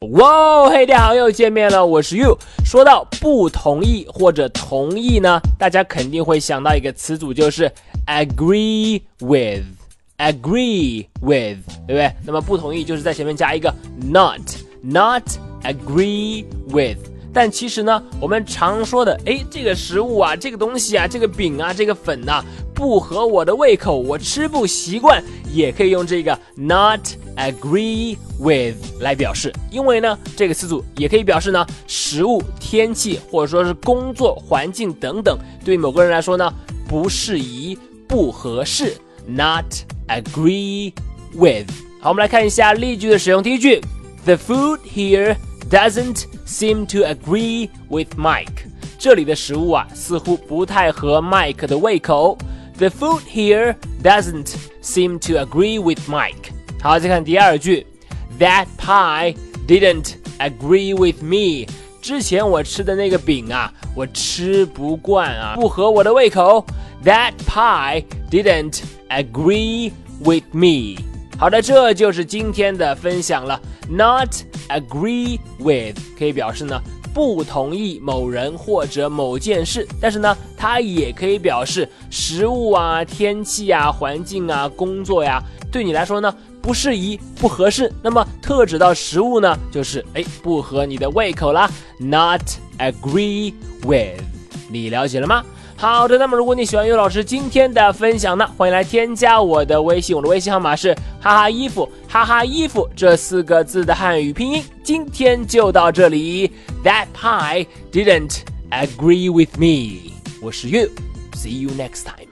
哇，嘿，大家好，又见面了，我是 You。说到不同意或者同意呢，大家肯定会想到一个词组，就是 agree with，agree with，对不对？那么不同意就是在前面加一个 not，not agree with。但其实呢，我们常说的，哎，这个食物啊，这个东西啊，这个饼啊，这个粉呐，不合我的胃口，我吃不习惯，也可以用这个 not agree with 来表示。因为呢，这个词组也可以表示呢，食物、天气或者说是工作环境等等，对某个人来说呢，不适宜、不合适，not agree with。好，我们来看一下例句的使用。第一句，The food here。Doesn't seem to agree with Mike。这里的食物啊，似乎不太合 Mike 的胃口。The food here doesn't seem to agree with Mike。好，再看第二句，That pie didn't agree with me。之前我吃的那个饼啊，我吃不惯啊，不合我的胃口。That pie didn't agree with me。好的，这就是今天的分享了。Not agree with 可以表示呢不同意某人或者某件事，但是呢，它也可以表示食物啊、天气啊、环境啊、工作呀，对你来说呢不适宜、不合适。那么特指到食物呢，就是哎不合你的胃口啦。Not agree with，你了解了吗？好的，那么如果你喜欢尤老师今天的分享呢，欢迎来添加我的微信，我的微信号码是哈哈衣服哈哈衣服这四个字的汉语拼音。今天就到这里，That pie didn't agree with me。我是岳，See you next time。